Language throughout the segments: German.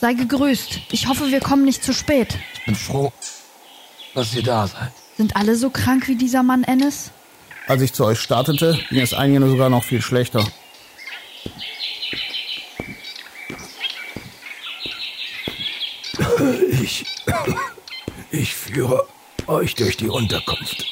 Sei gegrüßt. Ich hoffe, wir kommen nicht zu spät. Ich bin froh, dass ihr da seid. Sind alle so krank wie dieser Mann Ennis? Als ich zu euch startete, ging es einigen sogar noch viel schlechter. Ich. Ich führe euch durch die Unterkunft.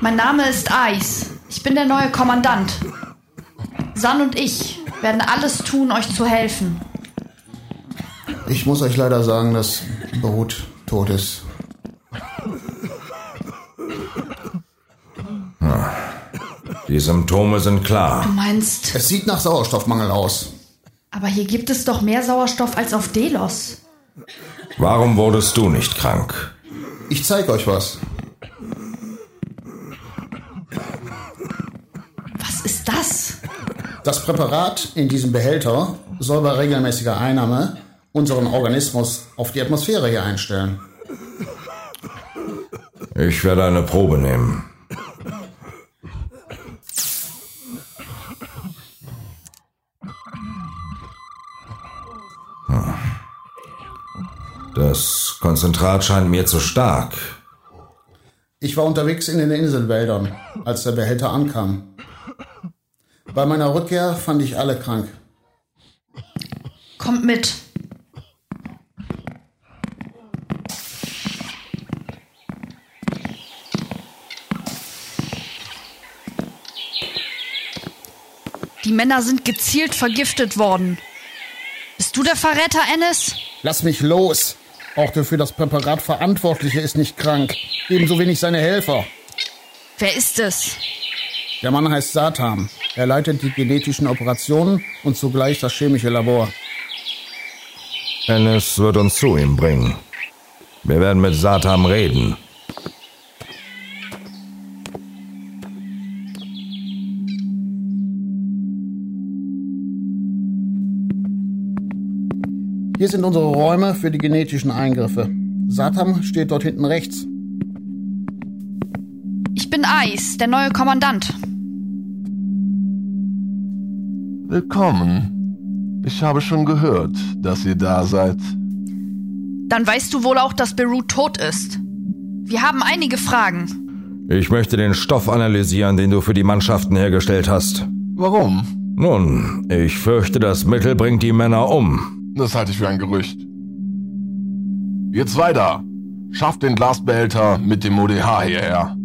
Mein Name ist Eis. Ich bin der neue Kommandant. San und ich werden alles tun, euch zu helfen. Ich muss euch leider sagen, dass Beruht tot ist. Die Symptome sind klar. Du meinst, Es sieht nach Sauerstoffmangel aus. aber hier gibt es doch mehr Sauerstoff als auf Delos. Warum wurdest du nicht krank? Ich zeige euch. Was Das Präparat in diesem Behälter soll bei regelmäßiger Einnahme unseren Organismus auf die Atmosphäre hier einstellen. Ich werde eine Probe nehmen. Hm. Das Konzentrat scheint mir zu stark. Ich war unterwegs in den Inselwäldern, als der Behälter ankam. Bei meiner Rückkehr fand ich alle krank. Kommt mit. Die Männer sind gezielt vergiftet worden. Bist du der Verräter, Ennis? Lass mich los! Auch der für das Präparat Verantwortliche ist nicht krank. Ebenso wenig seine Helfer. Wer ist es? Der Mann heißt Satan. Er leitet die genetischen Operationen und zugleich das chemische Labor. Ennis wird uns zu ihm bringen. Wir werden mit Satan reden. Hier sind unsere Räume für die genetischen Eingriffe. Satan steht dort hinten rechts. Ich bin Eis, der neue Kommandant. Willkommen. Ich habe schon gehört, dass ihr da seid. Dann weißt du wohl auch, dass Beirut tot ist. Wir haben einige Fragen. Ich möchte den Stoff analysieren, den du für die Mannschaften hergestellt hast. Warum? Nun, ich fürchte, das Mittel bringt die Männer um. Das halte ich für ein Gerücht. Zwei da. Schafft den Glasbehälter mit dem ODH hierher.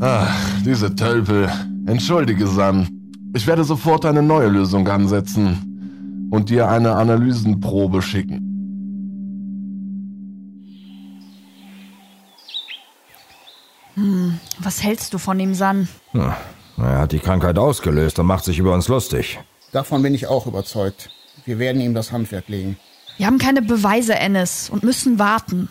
Ach, diese Tölpel. Entschuldige, San. Ich werde sofort eine neue Lösung ansetzen und dir eine Analysenprobe schicken. Was hältst du von ihm, San? Hm, Er hat die Krankheit ausgelöst und macht sich über uns lustig. Davon bin ich auch überzeugt. Wir werden ihm das Handwerk legen. Wir haben keine Beweise, Ennis, und müssen warten.